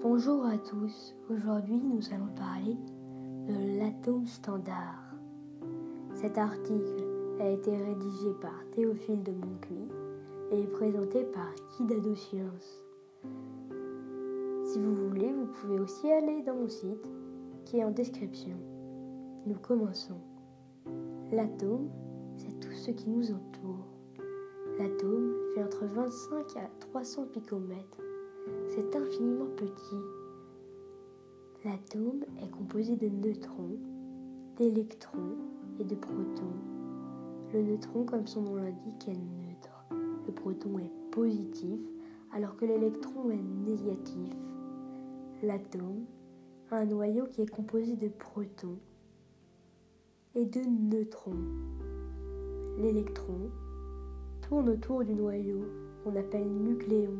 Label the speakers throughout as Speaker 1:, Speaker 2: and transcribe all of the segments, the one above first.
Speaker 1: Bonjour à tous, aujourd'hui nous allons parler de l'atome standard. Cet article a été rédigé par Théophile de Moncuy et est présenté par Kidado Science. Si vous voulez, vous pouvez aussi aller dans mon site qui est en description. Nous commençons. L'atome, c'est tout ce qui nous entoure. L'atome fait entre 25 à 300 picomètres. C'est infiniment petit. L'atome est composé de neutrons, d'électrons et de protons. Le neutron, comme son nom l'indique, est neutre. Le proton est positif alors que l'électron est négatif. L'atome a un noyau qui est composé de protons et de neutrons. L'électron tourne autour du noyau qu'on appelle nucléon.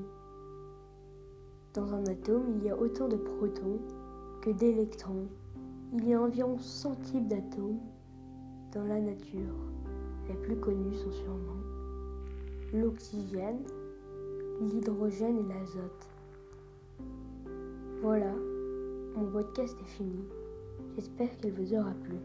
Speaker 1: Dans un atome, il y a autant de protons que d'électrons. Il y a environ 100 types d'atomes dans la nature. Les plus connus sont sûrement l'oxygène, l'hydrogène et l'azote. Voilà, mon podcast est fini. J'espère qu'il vous aura plu.